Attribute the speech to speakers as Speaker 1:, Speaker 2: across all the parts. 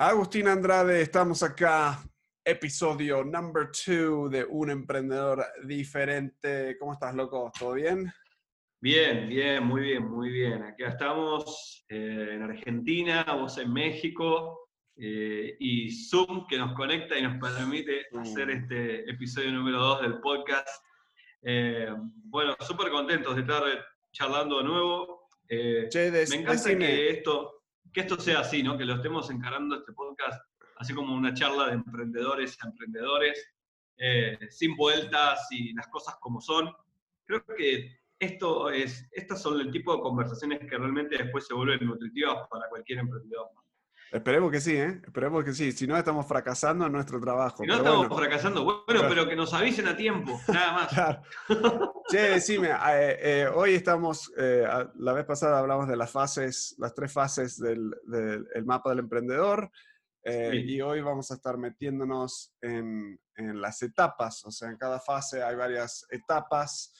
Speaker 1: Agustín Andrade, estamos acá, episodio number two de Un Emprendedor Diferente. ¿Cómo estás, loco? ¿Todo bien?
Speaker 2: Bien, bien, muy bien, muy bien. Aquí estamos eh, en Argentina, vos en México eh, y Zoom que nos conecta y nos permite hacer este episodio número dos del podcast. Eh, bueno, súper contentos de estar charlando de nuevo. me encanta que esto, que esto sea así, ¿no? Que lo estemos encarando este podcast así como una charla de emprendedores a emprendedores, eh, sin vueltas y las cosas como son. Creo que esto es, estas son el tipo de conversaciones que realmente después se vuelven nutritivas para cualquier emprendedor.
Speaker 1: Esperemos que sí, ¿eh? Esperemos que sí. Si no, estamos fracasando en nuestro trabajo.
Speaker 2: Si no, estamos fracasando. Bueno, pero que nos avisen a tiempo, nada más. Claro.
Speaker 1: Che, decime, eh, eh, hoy estamos, eh, la vez pasada hablamos de las fases, las tres fases del, mapa del emprendedor. Y hoy vamos a estar metiéndonos en, en, las etapas. O sea, en cada fase hay varias etapas.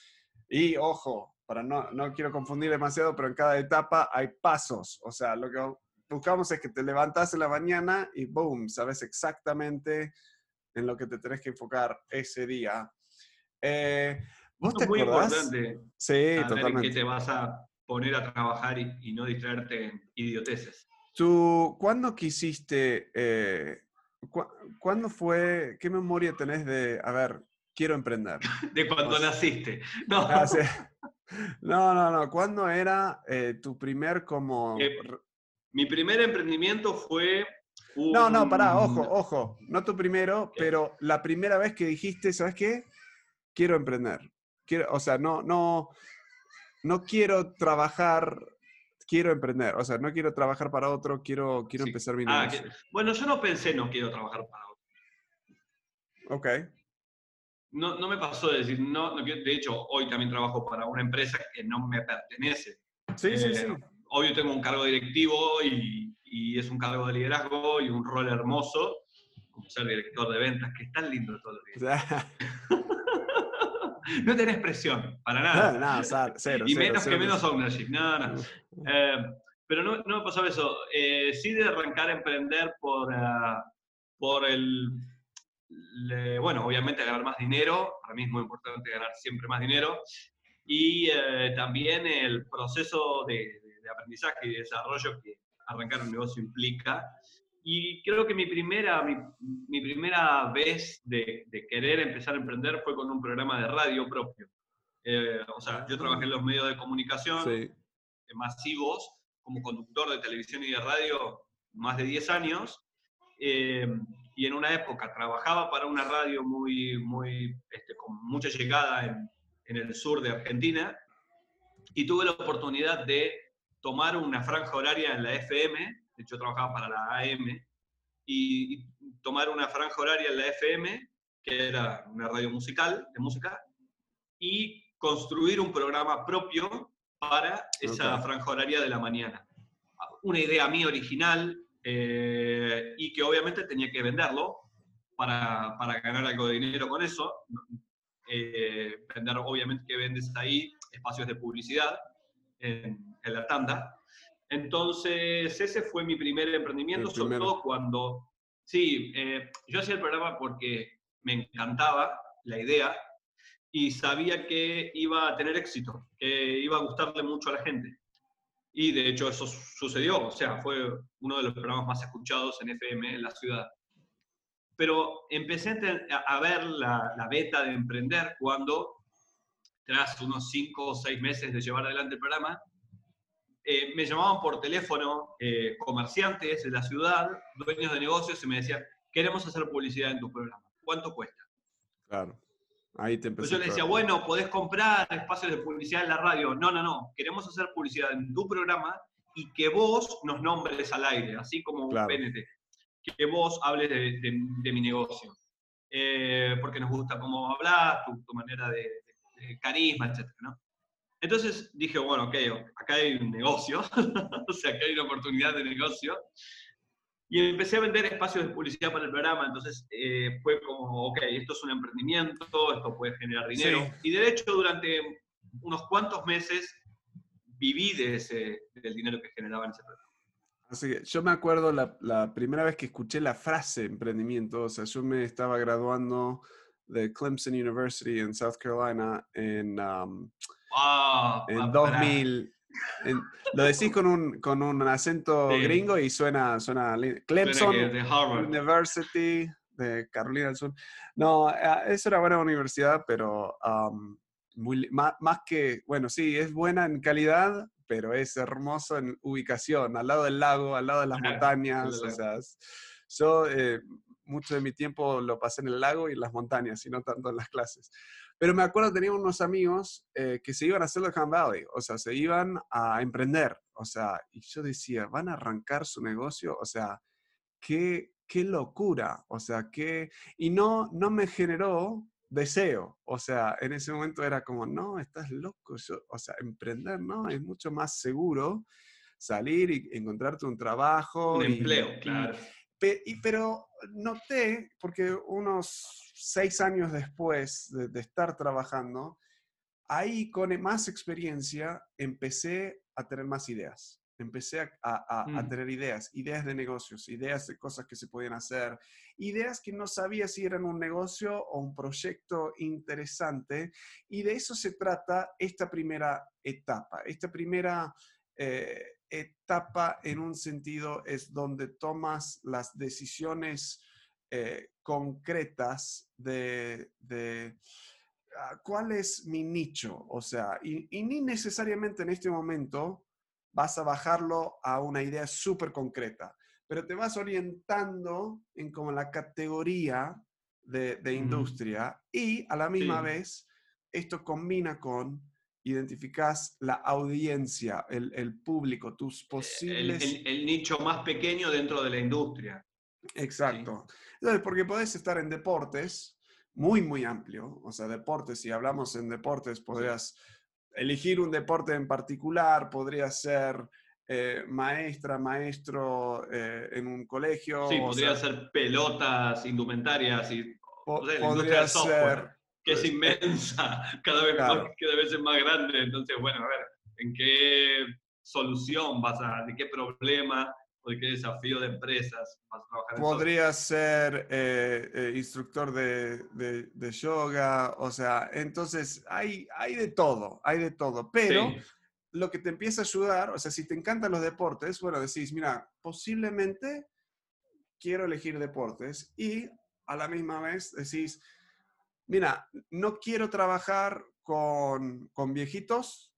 Speaker 1: Y ojo, para no, no quiero confundir demasiado, pero en cada etapa hay pasos. O sea, lo que buscamos es que te levantas en la mañana y boom, sabes exactamente en lo que te tenés que enfocar ese día.
Speaker 2: Eh, ¿Vos te muy importante sí, totalmente. que te vas a poner a trabajar y, no distraerte en idioteces.
Speaker 1: ¿Tú cuándo quisiste, eh, cuándo fue, qué memoria tenés de, a ver, quiero emprender?
Speaker 2: de cuando naciste. No.
Speaker 1: Ah, no, no, no. ¿Cuándo era eh, tu primer como...
Speaker 2: Eh, mi primer emprendimiento fue...
Speaker 1: No, no, pará, ojo, ojo. No tu primero, pero la primera vez que dijiste, ¿sabes qué? Quiero emprender. Quiero, o sea, no, no, no quiero trabajar, quiero emprender. O sea, no quiero trabajar para otro, quiero, quiero empezar mi ah, negocio.
Speaker 2: bueno, yo no pensé no quiero trabajar para otro.
Speaker 1: Ok.
Speaker 2: No, no me pasó de decir, no, no de hecho, hoy también trabajo para una empresa que no me pertenece.
Speaker 1: Sí, sí, sí.
Speaker 2: Eh, obvio tengo un cargo directivo y, es un cargo de liderazgo y un rol hermoso, como ser director de ventas, que es tan lindo todos los días. no tenés presión, para nada.
Speaker 1: No, no, cero,
Speaker 2: y menos que menos ownership, nada, no. Eh, pero no, no, me pasaba eso. Eh, sí de arrancar a emprender por, uh, por el... bueno, obviamente ganar más dinero. Para mí es muy importante ganar siempre más dinero. Y uh, también el proceso de, aprendizaje y desarrollo que arrancar un negocio implica. Y creo que mi primera, mi, primera vez de, querer empezar a emprender fue con un programa de radio propio. Eh, o sea, yo trabajé en los medios de comunicación masivos como conductor de televisión y de radio más de 10 años. Eh, y en una época trabajaba para una radio muy, muy, este, con mucha llegada en, en el sur de Argentina y tuve la oportunidad de tomar una franja horaria en la FM, de hecho trabajaba para la AM, y, tomar una franja horaria en la FM, que era una radio musical, de música, y construir un programa propio para esa franja horaria de la mañana. Una idea mía original eh, y que obviamente tenía que venderlo para, para ganar algo de dinero con eso. Eh, vender, obviamente, que vendes ahí espacios de publicidad en, la tanda. Entonces, ese fue mi primer emprendimiento, sobre todo cuando, sí, eh, yo hacía el programa porque me encantaba la idea y sabía que iba a tener éxito, que iba a gustarle mucho a la gente. Y de hecho eso sucedió, o sea, fue uno de los programas más escuchados en FM en la ciudad. Pero empecé a ver la, la beta de emprender cuando tras unos cinco o seis meses de llevar adelante el programa, eh, me llamaban por teléfono eh, comerciantes de la ciudad, dueños de negocios, y me decían, queremos hacer publicidad en tu programa. ¿Cuánto cuesta?
Speaker 1: Claro. Ahí te empezó.
Speaker 2: yo le decía, bueno, podés comprar espacios de publicidad en la radio. No, no, no. Queremos hacer publicidad en tu programa y que vos nos nombres al aire, así como un PNT. Que vos hables de, mi negocio. Eh, porque nos gusta cómo hablas, tu manera de, carisma, etc. ¿no? Entonces dije, bueno, ok, acá hay un negocio, o sea, acá hay una oportunidad de negocio. Y empecé a vender espacios de publicidad para el programa, entonces eh, fue como, ok, esto es un emprendimiento, esto puede generar dinero. Y de hecho, durante unos cuantos meses viví de ese, del dinero que generaba en ese programa.
Speaker 1: Así que yo me acuerdo la, primera vez que escuché la frase emprendimiento, o sea, yo me estaba graduando de Clemson University en South Carolina en, um, en 2000. lo decís con un, con un acento gringo y suena, suena Clemson University de Carolina del Sur. No, eh, es una buena universidad, pero um, muy, más, más, que, bueno, sí, es buena en calidad, pero es hermoso en ubicación, al lado del lago, al lado de las montañas. O sea, yo eh, mucho de mi tiempo lo pasé en el lago y en las montañas, y no tanto en las clases. Pero me acuerdo, tenía unos amigos eh, que se iban a Silicon Valley, o sea, se iban a emprender, o sea, y yo decía, ¿van a arrancar su negocio? O sea, qué, qué locura, o sea, qué... Y no, no me generó deseo. O sea, en ese momento era como, no, estás loco. o sea, emprender, ¿no? Es mucho más seguro salir y encontrarte un trabajo.
Speaker 2: Un empleo, claro.
Speaker 1: Pero noté, porque unos seis años después de, de estar trabajando, ahí con más experiencia empecé a tener más ideas empecé a, mm. tener ideas, ideas de negocios, ideas de cosas que se podían hacer, ideas que no sabía si eran un negocio o un proyecto interesante. Y de eso se trata esta primera etapa. Esta primera eh, etapa en un sentido es donde tomas las decisiones eh, concretas de... Ah, ¿Cuál es mi nicho? O sea, y, y ni necesariamente en este momento vas a bajarlo a una idea súper concreta, pero te vas orientando en como la categoría de, industria y a la misma vez esto combina con identificas la audiencia, el, público, tus posibles...
Speaker 2: El, nicho más pequeño dentro de la industria.
Speaker 1: Exacto. Entonces, porque podés estar en deportes muy, muy amplio, o sea, deportes, si hablamos en deportes, podrías elegir un deporte en particular, podría ser eh, maestra, maestro eh, en un colegio.
Speaker 2: Sí, podría ser pelotas, indumentarias y
Speaker 1: podría ser
Speaker 2: que es pues, inmensa, cada vez, más, cada vez es más grande. Entonces, bueno, a ver, ¿en qué solución vas a, de qué problema o de qué desafío de empresas vas a trabajar?
Speaker 1: Podría ser eh, eh, instructor de, de, yoga, o sea, entonces hay, hay de todo, hay de todo, pero... Lo que te empieza a ayudar, o sea, si te encantan los deportes, bueno, decís, mira, posiblemente quiero elegir deportes y a la misma vez decís, mira, no quiero trabajar con, con viejitos,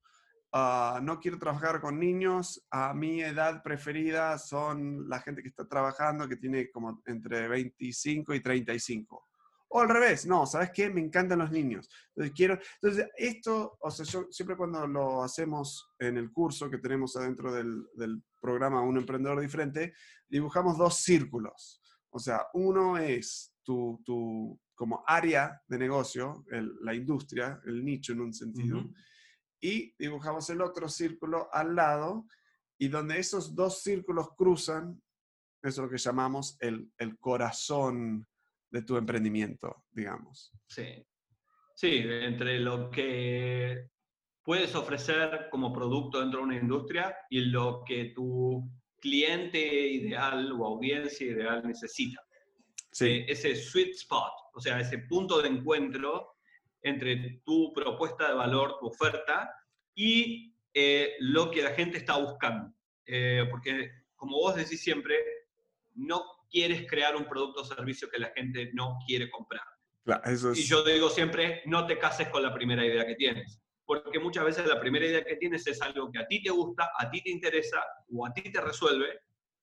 Speaker 1: Ah, no quiero trabajar con niños. A mi edad preferida son la gente que está trabajando, que tiene como entre 25 y 35. O al revés, no, ¿sabes qué? Me encantan los niños. Entonces, quiero, entonces esto, o sea, siempre cuando lo hacemos en el curso que tenemos adentro del, del programa Un Emprendedor Diferente, dibujamos dos círculos. O sea, uno es tu, tu como área de negocio, la industria, el nicho en un sentido y dibujamos el otro círculo al lado y donde esos dos círculos cruzan, eso es lo que llamamos el, el corazón de tu emprendimiento, digamos.
Speaker 2: Sí. Sí, entre lo que puedes ofrecer como producto dentro de una industria y lo que tu cliente ideal o audiencia ideal necesita. Sí. Eh, ese sweet spot, o sea, ese punto de encuentro entre tu propuesta de valor, tu oferta, y eh, lo que la gente está buscando. Eh, porque, como vos decís siempre, no quieres crear un producto o servicio que la gente no quiere comprar. Y yo digo siempre, no te cases con la primera idea que tienes. Porque muchas veces la primera idea que tienes es algo que a ti te gusta, a ti te interesa o a ti te resuelve,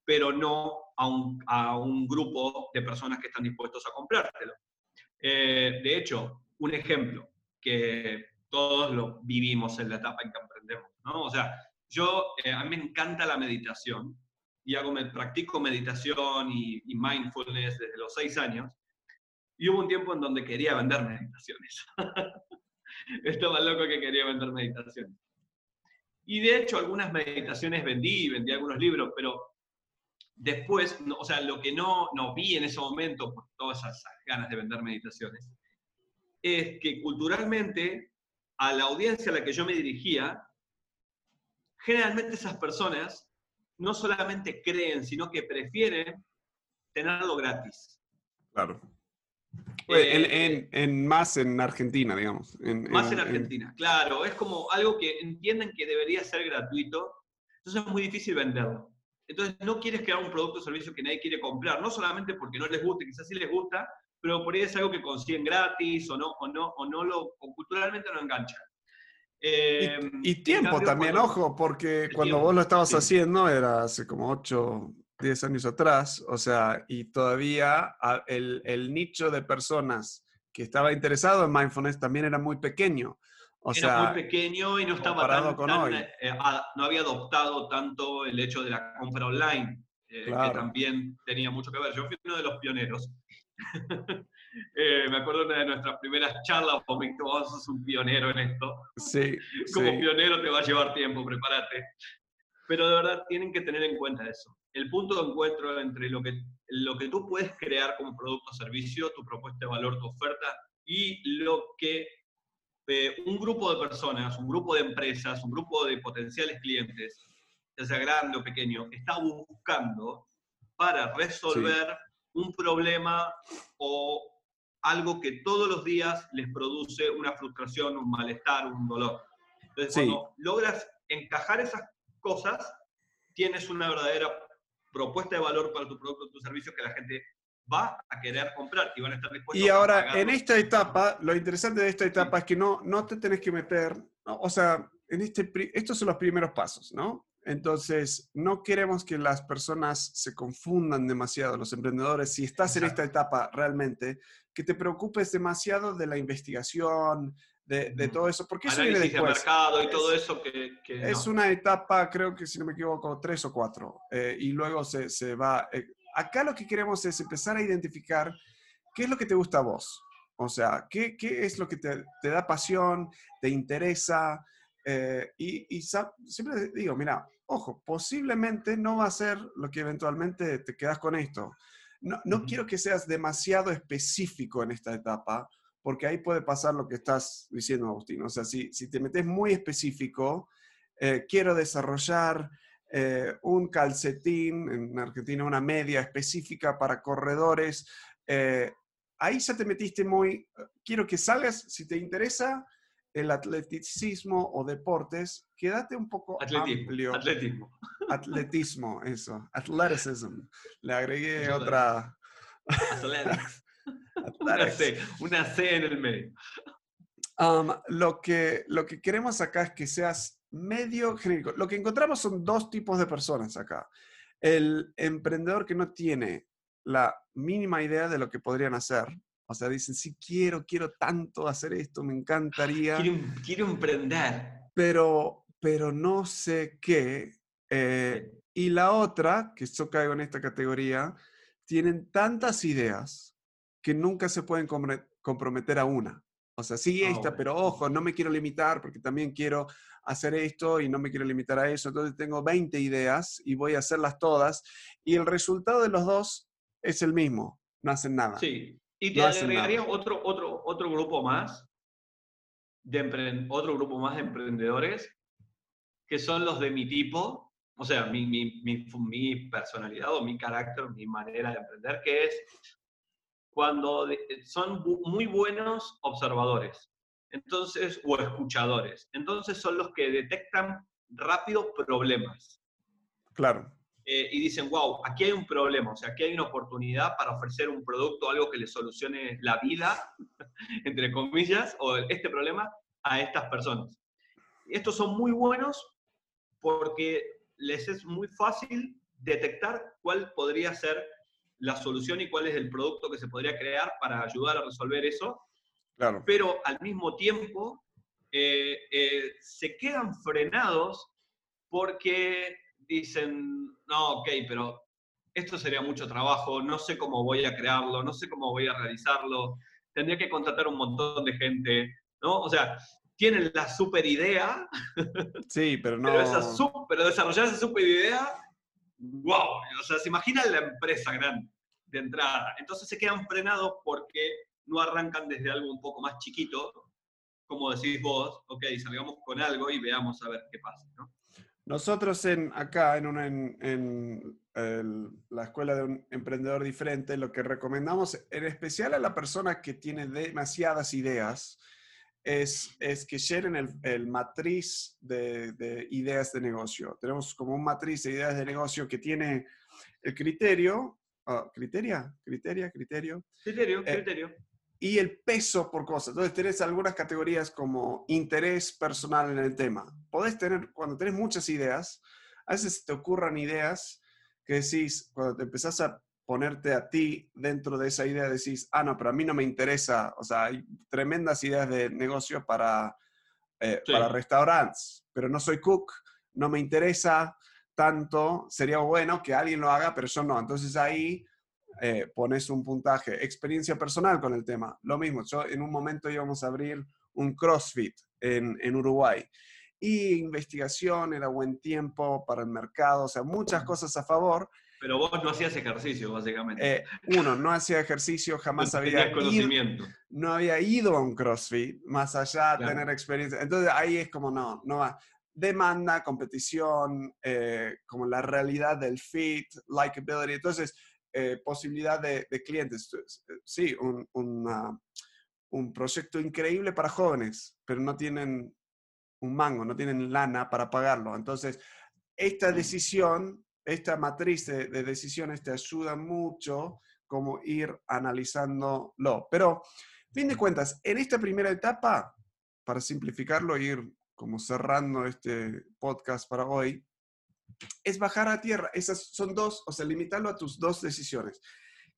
Speaker 2: pero no a un, a un grupo de personas que están dispuestos a comprártelo. Eh, de hecho, un ejemplo que todos lo vivimos en la etapa en que emprendemos, ¿no? O sea, yo, eh, a mí me encanta la meditación y hago, me, practico meditación y, mindfulness desde los seis años y hubo un tiempo en donde quería vender meditaciones. Estaba loco que quería vender meditaciones. Y de hecho, algunas meditaciones vendí, vendí algunos libros, pero después, o sea, lo que no, no vi en ese momento, por todas esas ganas de vender meditaciones, es que culturalmente a la audiencia a la que yo me dirigía, generalmente esas personas no solamente creen, sino que prefieren tenerlo gratis.
Speaker 1: Claro. Eh, en, más en Argentina, digamos.
Speaker 2: más en, Argentina, claro. Es como algo que entienden que debería ser gratuito, entonces es muy difícil venderlo. Entonces no quieres crear un producto o servicio que nadie quiere comprar, no solamente porque no les guste, quizás sí les gusta, pero por ahí es algo que consiguen gratis o no, o no, o no lo, culturalmente no engancha.
Speaker 1: y, eh, tiempo también, ojo, porque cuando vos lo estabas haciendo era hace como 8, 10 años atrás, o sea, y todavía el, el, nicho de personas que estaba interesado en mindfulness también era muy pequeño. O
Speaker 2: era muy pequeño y no estaba tan, con hoy. Eh, no había adoptado tanto el hecho de la compra online, eh, que también tenía mucho que ver. Yo fui uno de los pioneros. Eh, me acuerdo de una de nuestras primeras charlas, vos me vos sos un pionero en esto.
Speaker 1: Sí.
Speaker 2: Como pionero te va a llevar tiempo, prepárate. Pero de verdad tienen que tener en cuenta eso. El punto de encuentro entre lo que, lo que tú puedes crear como producto o servicio, tu propuesta de valor, tu oferta, y lo que eh, un grupo de personas, un grupo de empresas, un grupo de potenciales clientes, ya sea grande o pequeño, está buscando para resolver un problema o algo que todos los días les produce una frustración, un malestar, un dolor. Entonces, cuando logras encajar esas cosas, tienes una verdadera propuesta de valor para tu producto o tu servicio que la gente va a querer comprar y van a estar dispuestos
Speaker 1: Y ahora, en esta etapa, lo interesante de esta etapa es que no, no te tenés que meter, o sea, en este, estos son los primeros pasos, ¿no? Entonces, no queremos que las personas se confundan demasiado, los emprendedores. Si estás en esta etapa realmente, que te preocupes demasiado de la investigación, de, todo eso, porque eso viene después.
Speaker 2: mercado y todo eso que...
Speaker 1: es una etapa, creo que si no me equivoco, tres o cuatro, eh, y luego se, se va... Eh, acá lo que queremos es empezar a identificar qué es lo que te gusta a vos. O sea, qué, qué es lo que te, te, da pasión, te interesa. Eh, y, y siempre digo, mira, ojo, posiblemente no va a ser lo que eventualmente te quedas con esto. No, no quiero que seas demasiado específico en esta etapa, porque ahí puede pasar lo que estás diciendo, Agustín. O sea, si, si te metes muy específico, eh, quiero desarrollar eh, un calcetín, en Argentina una media específica para corredores, eh, ahí ya te metiste muy, quiero que salgas, si te interesa, el atleticismo o deportes, quédate un poco amplio.
Speaker 2: Atletismo.
Speaker 1: Atletismo, eso. Athleticism. Le agregué otra.
Speaker 2: una, C, una C en el medio.
Speaker 1: Um, lo, que, lo que queremos acá es que seas medio genérico. Lo que encontramos son dos tipos de personas acá. El emprendedor que no tiene la mínima idea de lo que podrían hacer, o sea, dicen, sí, quiero, quiero tanto hacer esto, me encantaría.
Speaker 2: Quiero, emprender.
Speaker 1: Pero, pero no sé qué. Eh, y la otra, que yo caigo en esta categoría, tienen tantas ideas que nunca se pueden comprometer a una. O sea, sí ah, esta, pero ojo, no me quiero limitar porque también quiero hacer esto y no me quiero limitar a eso. Entonces tengo 20 ideas y voy a hacerlas todas. Y el resultado de los dos es el mismo, no hacen nada.
Speaker 2: Sí, y te agregaría otro, otro, otro grupo más, de otro grupo más de emprendedores, que son los de mi tipo, o sea, mi, mi, mi, mi personalidad o mi carácter, mi manera de emprender, que es cuando son muy buenos observadores, entonces, o escuchadores. Entonces son los que detectan rápido problemas.
Speaker 1: Claro.
Speaker 2: Eh, y dicen, wow, aquí hay un problema, o sea, aquí hay una oportunidad para ofrecer un producto, algo que le solucione la vida, entre comillas, o este problema a estas personas. Estos son muy buenos porque les es muy fácil detectar cuál podría ser la solución y cuál es el producto que se podría crear para ayudar a resolver eso.
Speaker 1: Claro.
Speaker 2: Pero al mismo tiempo eh, eh, se quedan frenados porque dicen, no, ok, pero esto sería mucho trabajo, no sé cómo voy a crearlo, no sé cómo voy a realizarlo, tendría que contratar un montón de gente, ¿no? O sea, tienen la super idea.
Speaker 1: Sí, pero no.
Speaker 2: Pero, esa pero desarrollar esa super idea, wow, o sea, se imaginan la empresa grande de entrada. Entonces se quedan frenados porque no arrancan desde algo un poco más chiquito, como decís vos, ok, salgamos con algo y veamos a ver qué pasa, ¿no?
Speaker 1: Nosotros en, acá en, en, la escuela de un emprendedor diferente, lo que recomendamos, en especial a la persona que tiene demasiadas ideas, es, es que llenen el, el matriz de, de, ideas de negocio. Tenemos como un matriz de ideas de negocio que tiene el criterio, oh, criteria, criteria, criterio.
Speaker 2: Criterio, eh, criterio.
Speaker 1: Y el peso por cosas. Entonces, tenés algunas categorías como interés personal en el tema. Podés tener, cuando tenés muchas ideas, a veces te ocurran ideas que decís, cuando te empezás a ponerte a ti dentro de esa idea, decís, ah, no, pero a mí no me interesa. O sea, hay tremendas ideas de negocio para, eh, para restaurantes, pero no soy cook, no me interesa tanto, sería bueno que alguien lo haga, pero yo no. Entonces ahí eh, pones un puntaje. Experiencia personal con el tema. Lo mismo, yo en un momento íbamos a abrir un CrossFit en, en Uruguay. Y investigación, era buen tiempo para el mercado, o sea, muchas cosas a favor.
Speaker 2: Pero vos no hacías ejercicio, básicamente.
Speaker 1: Eh, uno, no hacía ejercicio, jamás había
Speaker 2: conocimiento.
Speaker 1: no había ido a un CrossFit, más allá de tener experiencia. Entonces ahí es como, no, no va. Demanda, competición, eh, como la realidad del fit, likability. Entonces, eh, posibilidad de, clientes. Sí, un, un, proyecto increíble para jóvenes, pero no tienen un mango, no tienen lana para pagarlo. Entonces, esta decisión, esta matriz de, decisiones te ayuda mucho como ir analizándolo. Pero, fin de cuentas, en esta primera etapa, para simplificarlo, ir como cerrando este podcast para hoy, es bajar a tierra. Esas son dos, o sea, limitarlo a tus dos decisiones.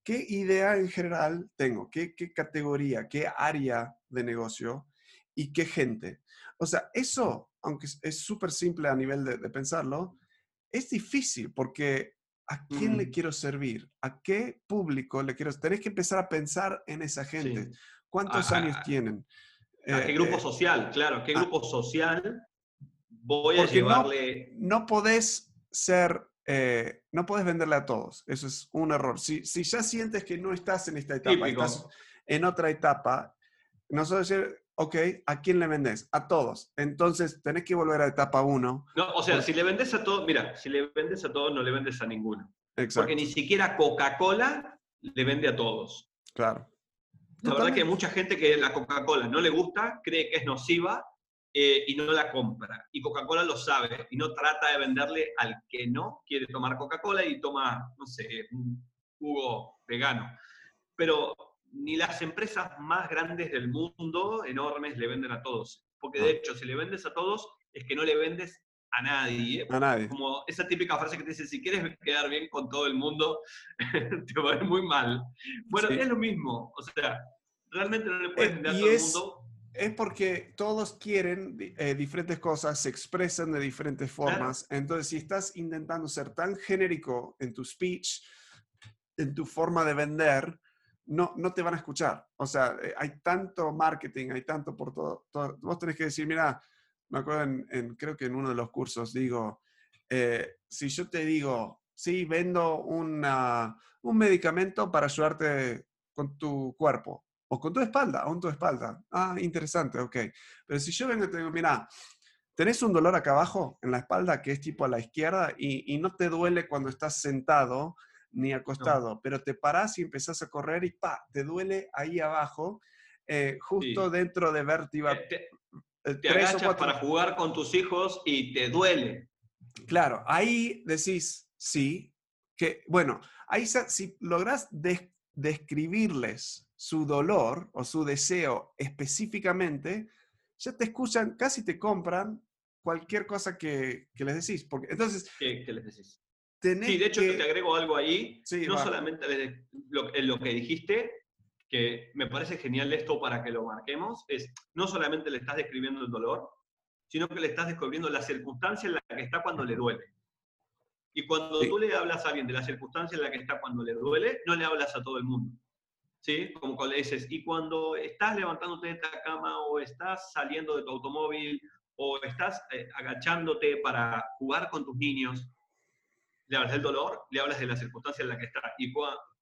Speaker 1: ¿Qué idea en general tengo? ¿Qué, qué categoría? ¿Qué área de negocio? ¿Y qué gente? O sea, eso, aunque es súper simple a nivel de, pensarlo, es difícil porque ¿a quién le mm. quiero servir? ¿A qué público le quiero? Tenés que empezar a pensar en esa gente. ¿Cuántos años tienen?
Speaker 2: ¿A qué grupo eh, social? Claro, ¿qué grupo social voy a llevarle...
Speaker 1: No, no podés ser, eh, no podés venderle a todos. Eso es un error. Si, si ya sientes que no estás en esta etapa, estás en otra etapa, nosotros ok, ¿a quién le vendes? A todos. Entonces, tenés que volver a etapa uno.
Speaker 2: No, o sea, si le vendes a todos, mira, si le vendes a todos, no le vendes a ninguno. Exacto. Porque ni siquiera Coca-Cola le vende a todos.
Speaker 1: Claro.
Speaker 2: La verdad que hay mucha gente que la Coca-Cola no le gusta, cree que es nociva eh, y no la compra. Y Coca-Cola lo sabe y no trata de venderle al que no quiere tomar Coca-Cola y toma, no sé, un jugo vegano. Pero ni las empresas más grandes del mundo, enormes, le venden a todos. Porque de ah. hecho, si le vendes a todos, es que no le vendes a nadie.
Speaker 1: A nadie.
Speaker 2: Como esa típica frase que te dice, si quieres quedar bien con todo el mundo, te va a ir muy mal. Bueno, es lo mismo. O sea, realmente no le puedes eh, vender a todo el mundo
Speaker 1: es porque todos quieren eh, diferentes cosas, se expresan de diferentes formas. Entonces, si estás intentando ser tan genérico en tu speech, en tu forma de vender, no, no te van a escuchar. O sea, eh, hay tanto marketing, hay tanto por todo, Vos tenés que decir, mira, me acuerdo, en, creo que en uno de los cursos digo, eh, si yo te digo, sí, vendo una, un medicamento para ayudarte con tu cuerpo, o con tu espalda, o con tu espalda. Ah, interesante, ok. Pero si yo vengo y te digo, mira, tenés un dolor acá abajo en la espalda que es tipo a la izquierda y, no te duele cuando estás sentado ni acostado, pero te parás y empezás a correr y pa, te duele ahí abajo, eh, justo dentro de vértebra.
Speaker 2: Eh, te, eh, te agachas para jugar con tus hijos y te duele.
Speaker 1: Claro, ahí decís, sí, que, bueno, ahí si logras describirles su dolor o su deseo específicamente, ya te escuchan, casi te compran cualquier cosa que, les decís. Porque, entonces,
Speaker 2: ¿Qué, les decís? Sí, de hecho te agrego algo ahí, no solamente lo, lo que dijiste, que me parece genial esto para que lo marquemos, es no solamente le estás describiendo el dolor, sino que le estás describiendo la circunstancia en la que está cuando le duele. Y cuando tú le hablas a alguien de la circunstancia en la que está cuando le duele, no le hablas a todo el mundo. ¿sí? Como cuando le dices, y cuando estás levantándote de esta cama o estás saliendo de tu automóvil o estás eh, agachándote para jugar con tus niños, le hablas del dolor, le hablas de la circunstancia en la que está y,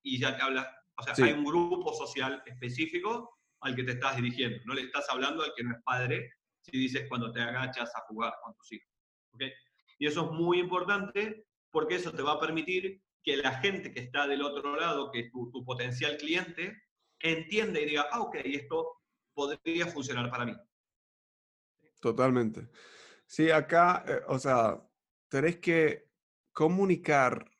Speaker 2: y ya te hablas, o sea, hay un grupo social específico al que te estás dirigiendo, no le estás hablando al que no es padre si dices cuando te agachas a jugar con tus hijos. ¿okay? Y eso es muy importante porque eso te va a permitir que la gente que está del otro lado, que es tu, potencial cliente, entienda y diga, ah, ok, esto podría funcionar para mí.
Speaker 1: Totalmente. Sí, acá, eh, o sea, tenés que comunicar,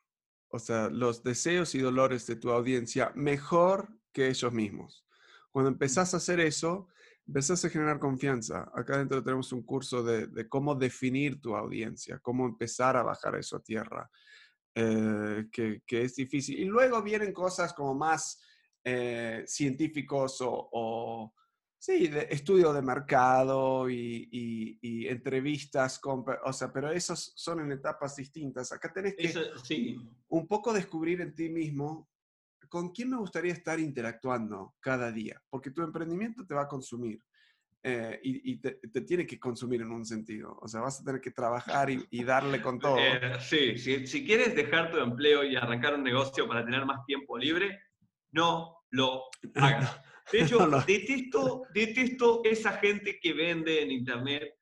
Speaker 1: o sea, los deseos y dolores de tu audiencia mejor que ellos mismos. Cuando empezás a hacer eso, empezás a generar confianza. Acá dentro tenemos un curso de, cómo definir tu audiencia, cómo empezar a bajar eso a tierra, eh, que, es difícil. Y luego vienen cosas como más eh, científicos o, sí, de estudio de mercado y, entrevistas, con, o sea, pero esos son en etapas distintas. Acá tenés que sí. un poco descubrir en ti mismo ¿con quién me gustaría estar interactuando cada día? Porque tu emprendimiento te va a consumir eh, y, te, tiene que consumir en un sentido. O sea, vas a tener que trabajar y, darle con todo.
Speaker 2: Eh, sí, si, quieres dejar tu empleo y arrancar un negocio para tener más tiempo libre, no lo hagas. De hecho, Detesto, detesto esa gente que vende en Internet,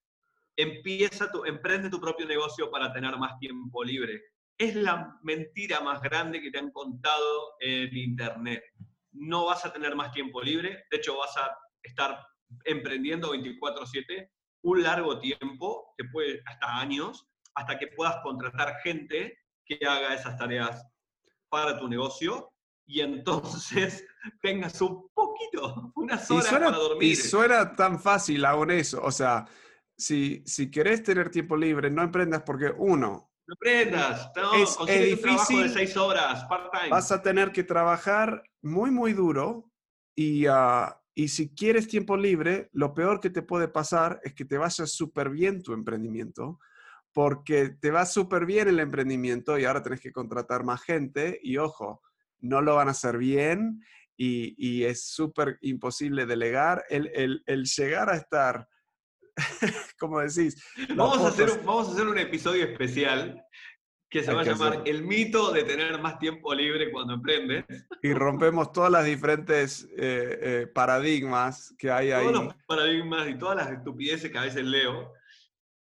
Speaker 2: empieza tu, emprende tu propio negocio para tener más tiempo libre. Es la mentira más grande que te han contado en Internet. No vas a tener más tiempo libre, de hecho vas a estar emprendiendo 24/7 un largo tiempo, puede hasta años, hasta que puedas contratar gente que haga esas tareas para tu negocio. Y entonces tengas un poquito, unas horas para dormir.
Speaker 1: Y suena tan fácil aún eso, o sea, si, si querés tener tiempo libre, no emprendas porque uno,
Speaker 2: no prendas, no, es, difícil. de seis horas, part-time.
Speaker 1: Vas a tener que trabajar muy, muy duro y, ah, y si quieres tiempo libre, lo peor que te puede pasar es que te vaya súper bien tu emprendimiento, porque te va súper bien el emprendimiento y ahora tenés que contratar más gente y ojo, no lo van a hacer bien y, y es súper imposible delegar. El, el, el llegar a estar como decís.
Speaker 2: Vamos a, hacer, vamos a hacer un episodio especial que se va a llamar El mito de tener más tiempo libre cuando emprendes.
Speaker 1: Y rompemos todas las diferentes eh, eh, paradigmas que hay ahí.
Speaker 2: Todos los paradigmas y todas las estupideces que a veces leo,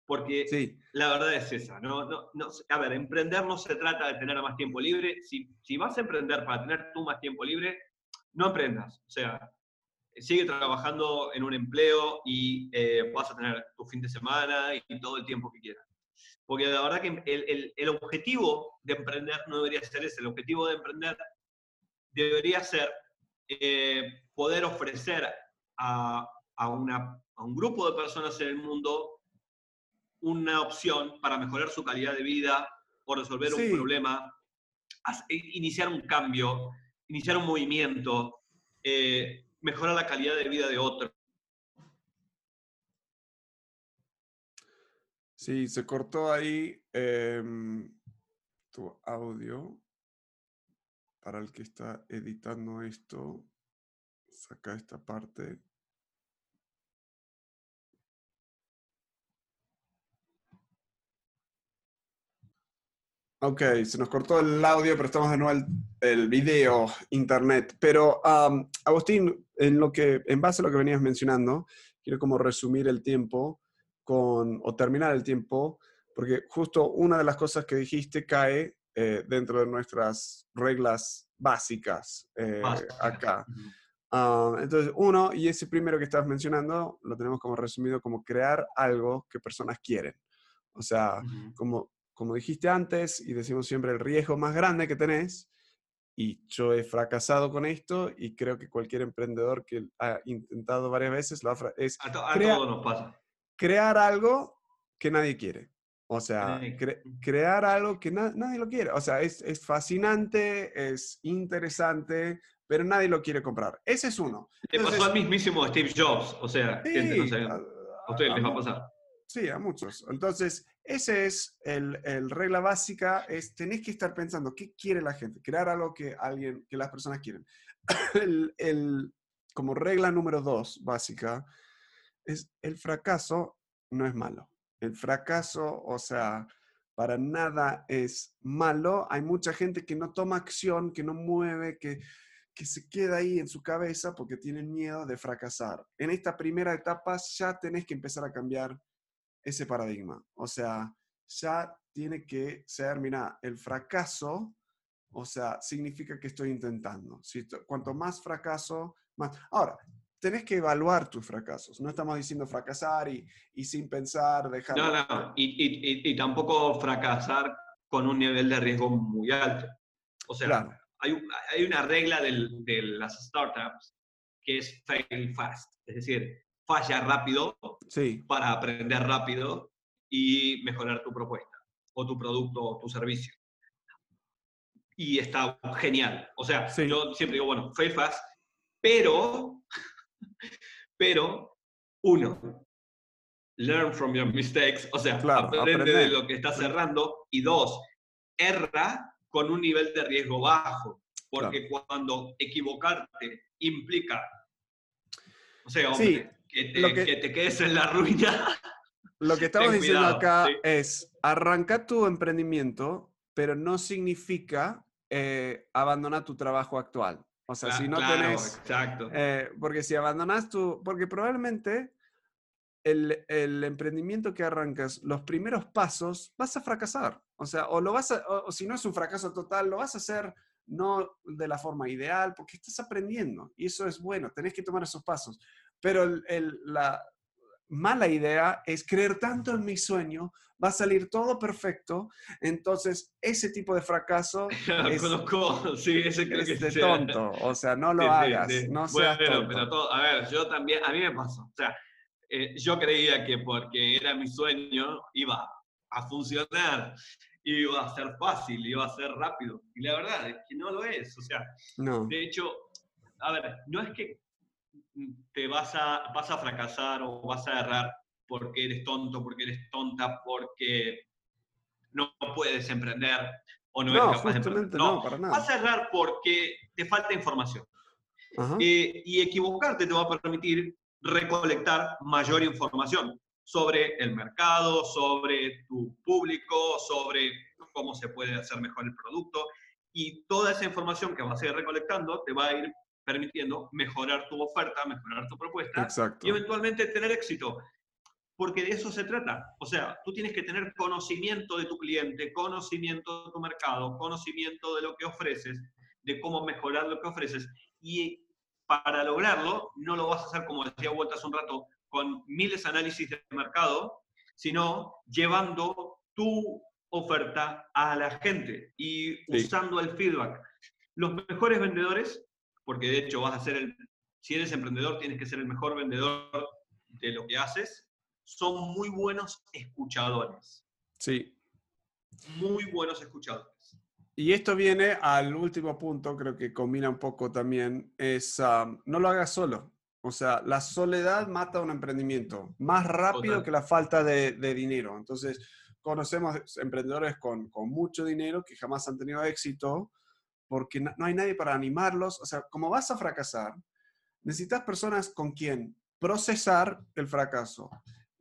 Speaker 2: porque sí. la verdad es esa. ¿no? No, no, a ver, emprender no se trata de tener más tiempo libre. Si, si vas a emprender para tener tú más tiempo libre, no emprendas. O sea, sigue trabajando en un empleo y eh, vas a tener tu fin de semana y todo el tiempo que quieras. Porque la verdad que el, el, objetivo de emprender no debería ser ese. El objetivo de emprender debería ser eh, poder ofrecer a, a, una, a, un grupo de personas en el mundo una opción para mejorar su calidad de vida o resolver un problema, iniciar un cambio, iniciar un movimiento. Eh, mejora la calidad de vida de otro.
Speaker 1: Sí, se cortó ahí em, tu audio. Para el que está editando esto, saca esta parte. Ok, se nos cortó el audio, pero estamos de nuevo el, el video, internet. Pero, Agustín, en, lo que, en base a lo que venías mencionando, quiero como resumir el tiempo con, o terminar el tiempo, porque justo una de las cosas que dijiste cae eh, dentro de nuestras reglas básicas eh, acá. entonces, uno, y ese primero que estabas mencionando, lo tenemos como resumido como crear algo que personas quieren. O sea, como como dijiste antes, y decimos siempre, el riesgo más grande que tenés, y yo he fracasado con esto, y creo que cualquier emprendedor que ha intentado varias veces lo ha es
Speaker 2: a, todos nos pasa.
Speaker 1: crear algo que nadie quiere. O sea, crear algo que nadie lo quiere. O sea, es, es, fascinante, es interesante, pero nadie lo quiere comprar. Ese es uno.
Speaker 2: Le pasó al mismísimo Steve Jobs. O sea, no a, ustedes les va a pasar.
Speaker 1: Sí, a muchos. Entonces, ese es el, regla básica, es tenés que estar pensando qué quiere la gente, crear algo que alguien, que las personas quieren. el, como regla número dos básica es el fracaso no es malo. El fracaso, o sea, para nada es malo. Hay mucha gente que no toma acción, que no mueve, que, que se queda ahí en su cabeza porque tienen miedo de fracasar. En esta primera etapa ya tenés que empezar a cambiar ese paradigma. O sea, ya tiene que ser, mira, el fracaso, o sea, significa que estoy intentando. Si cuanto más fracaso, más... Ahora, tenés que evaluar tus fracasos. No estamos diciendo fracasar y, y sin pensar, dejar...
Speaker 2: No, no, y, y, y, tampoco fracasar con un nivel de riesgo muy alto. O sea, hay, hay, una regla del, de las startups que es fail fast, es decir, falla rápido
Speaker 1: sí.
Speaker 2: para aprender rápido y mejorar tu propuesta o tu producto o tu servicio. Y está genial. O sea, yo siempre digo, bueno, fail fast, pero pero, uno, learn from your mistakes, o sea, aprende de lo que estás cerrando. Y dos, erra con un nivel de riesgo bajo, porque cuando equivocarte implica, o sea, hombre, que, te, quedes en la ruina.
Speaker 1: Lo que estamos diciendo acá es, arranca tu emprendimiento, pero no significa eh, abandonar tu trabajo actual. O sea, si no tenés...
Speaker 2: Exacto.
Speaker 1: Eh, porque si abandonas tu... Porque probablemente el, el, emprendimiento que arrancas, los primeros pasos, vas a fracasar. O sea, o lo vas a... O, si no es un fracaso total, lo vas a hacer no de la forma ideal, porque estás aprendiendo. Y eso es bueno, tenés que tomar esos pasos. Pero el, la, mala idea es creer tanto en mi sueño, va a salir todo perfecto, entonces ese tipo de fracaso
Speaker 2: es, conozco, sí, ese creo
Speaker 1: es de tonto, o sea, no lo hagas, no seas bueno,
Speaker 2: Pero a ver, yo también, a mí me pasó, o sea, eh, yo creía que porque era mi sueño iba a funcionar, iba a ser fácil, iba a ser rápido, y la verdad es que no lo es, o sea,
Speaker 1: no.
Speaker 2: de hecho, a ver, no es que te vas a, vas a fracasar o vas a errar porque eres tonto, porque eres tonta, porque no puedes emprender o no, eres capaz de emprender.
Speaker 1: No, para nada.
Speaker 2: Vas a errar porque te falta información. Eh, y equivocarte te va a permitir recolectar mayor información sobre el mercado, sobre tu público, sobre cómo se puede hacer mejor el producto. Y toda esa información que vas a ir recolectando te va a ir permitiendo mejorar tu oferta, mejorar tu propuesta y eventualmente tener éxito. Porque de eso se trata. O sea, tú tienes que tener conocimiento de tu cliente, conocimiento de tu mercado, conocimiento de lo que ofreces, de cómo mejorar lo que ofreces. Y para lograrlo, no lo vas a hacer, como decía Vuelta hace un rato, con miles de análisis de mercado, sino llevando tu oferta a la gente y usando el feedback. Los mejores vendedores porque de hecho vas a ser el, si eres emprendedor, tienes que ser el mejor vendedor de lo que haces, son muy buenos escuchadores.
Speaker 1: Sí.
Speaker 2: Muy buenos escuchadores.
Speaker 1: Y esto viene al último punto, creo que combina un poco también, es um, no lo hagas solo. O sea, la soledad mata un emprendimiento más rápido que la falta de, de, dinero. Entonces, conocemos emprendedores con, con mucho dinero que jamás han tenido éxito porque no, hay nadie para animarlos. O sea, como vas a fracasar, necesitas personas con quien procesar el fracaso,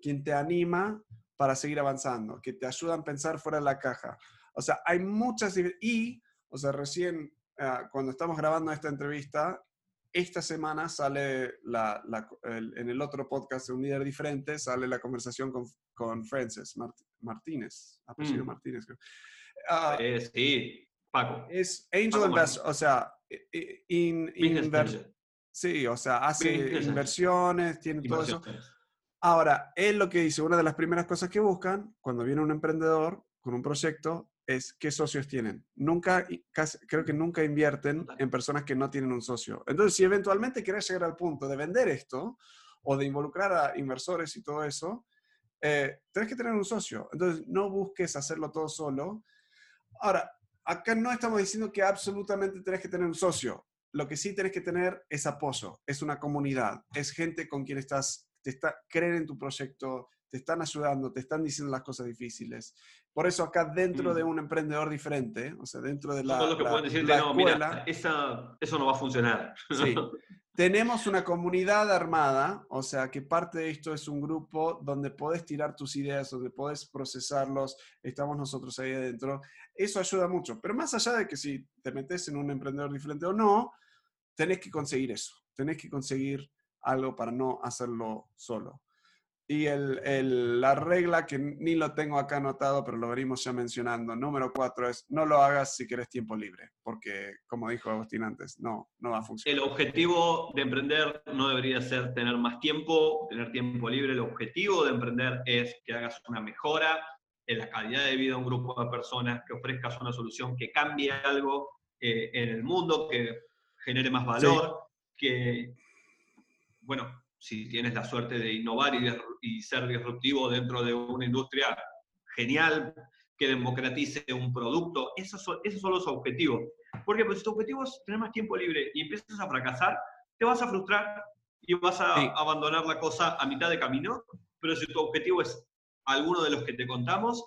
Speaker 1: quien te anima para seguir avanzando, que te ayudan a pensar fuera de la caja. O sea, hay muchas... Y, o sea, recién ah, cuando estamos grabando esta entrevista, esta semana sale la, en el otro podcast de un líder diferente, sale la conversación con, con Frances Martínez, apellido mm. Martínez.
Speaker 2: Uh, sí,
Speaker 1: es angel investor, o sea, in, sí, o sea, hace inversiones, tiene todo eso. Ahora, él lo que dice, una de las primeras cosas que buscan cuando viene un emprendedor con un proyecto es qué socios tienen. Nunca, creo que nunca invierten en personas que no tienen un socio. Entonces, si eventualmente quieres llegar al punto de vender esto o de involucrar a inversores y todo eso, eh, tienes que tener un socio. Entonces, no busques hacerlo todo solo. Ahora, acá no estamos diciendo que absolutamente tenés que tener un socio. Lo que sí tenés que tener es apoyo, es una comunidad, es gente con quien estás, te está, en tu proyecto, te están ayudando, te están diciendo las cosas difíciles. Por eso acá dentro de mm. un emprendedor diferente, o sea, dentro de la,
Speaker 2: lo que pueden decirte, no, mira, eso no va a funcionar.
Speaker 1: Sí. Tenemos una comunidad armada, o sea, que parte de esto es un grupo donde podés tirar tus ideas, donde podés procesarlos, estamos nosotros ahí adentro. Eso ayuda mucho, pero más allá de que si te metes en un emprendedor diferente o no, tenés que conseguir eso, tenés que conseguir algo para no hacerlo solo. Y el, la regla que ni lo tengo acá anotado, pero lo venimos ya mencionando, número cuatro es no lo hagas si quieres tiempo libre, porque como dijo Agustín antes, no, no va a funcionar.
Speaker 2: El objetivo de emprender no debería ser tener más tiempo, tener tiempo libre. El objetivo de emprender es que hagas una mejora en la calidad de vida de un grupo de personas, que ofrezcas una solución que cambie algo eh, en el mundo, que genere más valor, que, bueno, si tienes la suerte de innovar y, ser disruptivo dentro de una industria genial, que democratice un producto, esos son, esos son los objetivos. Porque pues, si tu objetivo es tener más tiempo libre y empiezas a fracasar, te vas a frustrar y vas a abandonar la cosa a mitad de camino. Pero si tu objetivo es alguno de los que te contamos,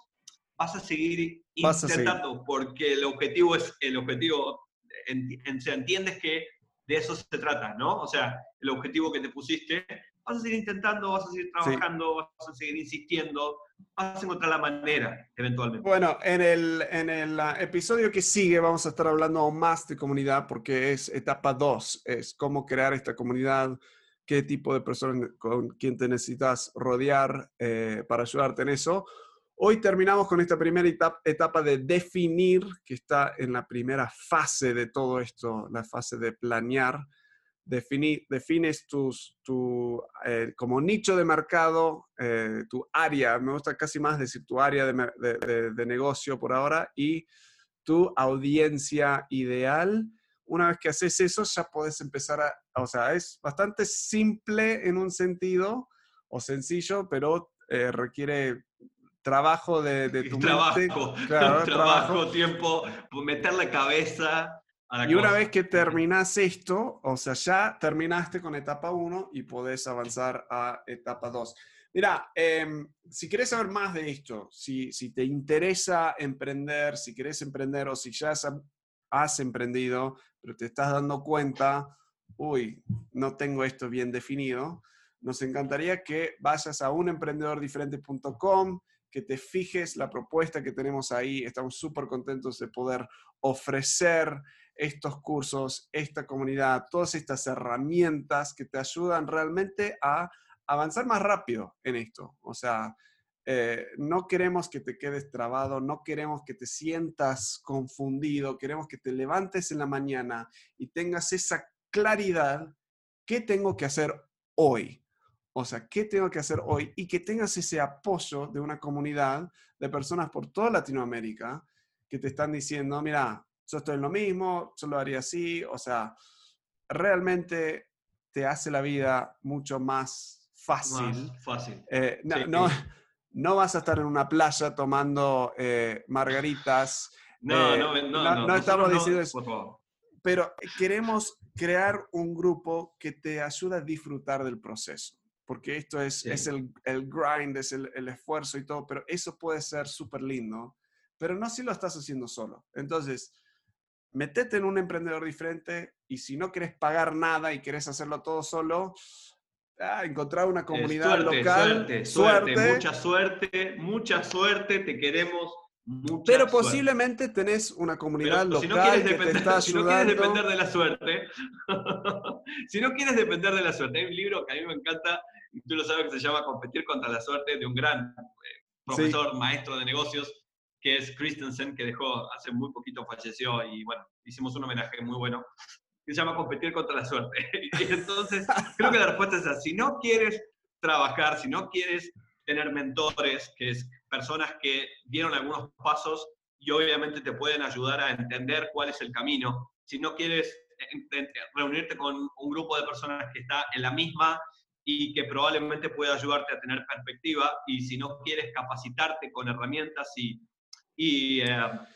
Speaker 2: vas a seguir intentando, porque el objetivo es el objetivo, en, se entiendes que de eso se trata, ¿no? O sea, el objetivo que te pusiste, vas a seguir intentando, vas a seguir trabajando, vas a seguir insistiendo, vas a encontrar la manera, eventualmente.
Speaker 1: Bueno, en el, en el ah, episodio que sigue vamos a estar hablando más de comunidad porque es etapa 2, es cómo crear esta comunidad, qué tipo de personas con quien te necesitas rodear eh, para ayudarte en eso. Hoy terminamos con esta primera etapa de definir, que está en la primera fase de todo esto, la fase de planear. defines tus, tu, eh, como nicho de mercado, eh, tu área, me gusta casi más decir tu área de, negocio por ahora, y tu audiencia ideal. Una vez que haces eso, ya puedes empezar a, o sea, es bastante simple en un sentido, o sencillo, pero eh, requiere trabajo de, de tu
Speaker 2: trabajo, Claro, trabajo, tiempo, meterle cabeza. A la
Speaker 1: y una vez que terminas esto, o sea, ya terminaste con etapa 1 y podés avanzar a etapa 2. Mira, em, si quieres saber más de esto, si, si, te interesa emprender, si quieres emprender o si ya has, has emprendido, pero te estás dando cuenta, uy, no tengo esto bien definido, nos encantaría que vayas a unemprendedordiferente.com, que te fijes la propuesta que tenemos ahí. Estamos súper contentos de poder ofrecer estos cursos, esta comunidad, todas estas herramientas que te ayudan realmente a avanzar más rápido en esto. O sea, eh, no queremos que te quedes trabado, no queremos que te sientas confundido, queremos que te levantes en la mañana y tengas esa claridad, ¿qué tengo que hacer hoy? O sea, ¿qué tengo que hacer hoy? Y que tengas ese apoyo de una comunidad de personas por toda Latinoamérica que te están diciendo, mira, yo estoy en lo mismo, yo lo haría así. O sea, realmente te hace la vida mucho más fácil.
Speaker 2: fácil.
Speaker 1: Eh, no, no, vas a estar en una playa tomando eh, margaritas.
Speaker 2: No, no, no, no,
Speaker 1: no, estamos diciendo eso. Pero queremos crear un grupo que te ayude a disfrutar del proceso porque esto es, es el, el, grind, es el, el, esfuerzo y todo, pero eso puede ser súper lindo, pero no si lo estás haciendo solo. Entonces, metete en un emprendedor diferente y si no quieres pagar nada y quieres hacerlo todo solo, ah, encontrar una comunidad local.
Speaker 2: Suerte, suerte, mucha suerte, mucha suerte, te queremos. Mucha
Speaker 1: pero posiblemente tenés una comunidad local si no que te está.
Speaker 2: Si no quieres depender de la suerte, si no quieres depender de la suerte, hay un libro que a mí me encanta y tú lo sabes que se llama Competir contra la suerte de un gran eh, profesor, maestro de negocios, que es Christensen, que dejó hace muy poquito, falleció y bueno, hicimos un homenaje muy bueno, que se llama Competir contra la suerte. y entonces, creo que la respuesta es así. Si no quieres trabajar, si no quieres tener mentores, que es personas que dieron algunos pasos y obviamente te pueden ayudar a entender cuál es el camino. Si no quieres reunirte con un grupo de personas que está en la misma y que probablemente pueda ayudarte a tener perspectiva y si no quieres capacitarte con herramientas y, y eh,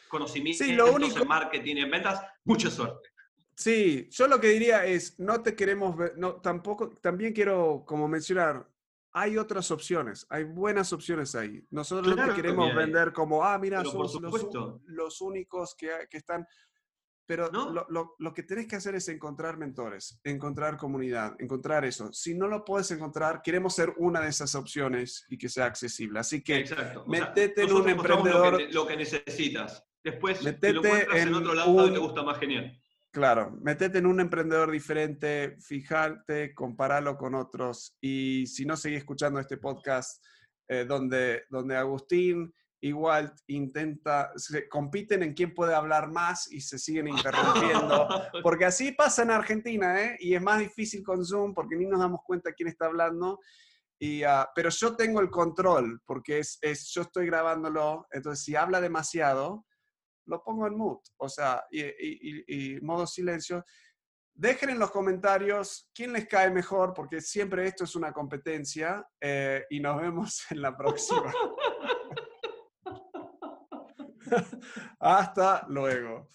Speaker 2: conocimientos en marketing y en ventas, mucha suerte.
Speaker 1: Sí, yo lo que diría es, no te queremos ver, no, tampoco, también quiero como mencionar, hay otras opciones, hay buenas opciones ahí. Nosotros no te queremos vender como, ah, mira, somos los, los, únicos que, que están, pero lo, lo, lo, que tenés que hacer es encontrar mentores, encontrar comunidad, encontrar eso. Si no lo puedes encontrar, queremos ser una de esas opciones y que sea accesible. Así que Exacto. metete en un emprendedor.
Speaker 2: Lo que, necesitas. Después, metete si lo encuentras en, otro lado te gusta más, genial.
Speaker 1: Claro, metete en un emprendedor diferente, fíjate, compáralo con otros y si no, seguí escuchando este podcast eh, donde, donde Agustín igual intenta, se compiten en quién puede hablar más y se siguen interrumpiendo, porque así pasa en Argentina, ¿eh? Y es más difícil con Zoom porque ni nos damos cuenta quién está hablando. Y, ah, pero yo tengo el control porque es, es, yo estoy grabándolo, entonces si habla demasiado, lo pongo en mute, o sea, y, modo silencio. Dejen en los comentarios quién les cae mejor, porque siempre esto es una competencia eh, y nos vemos en la próxima. Hasta luego.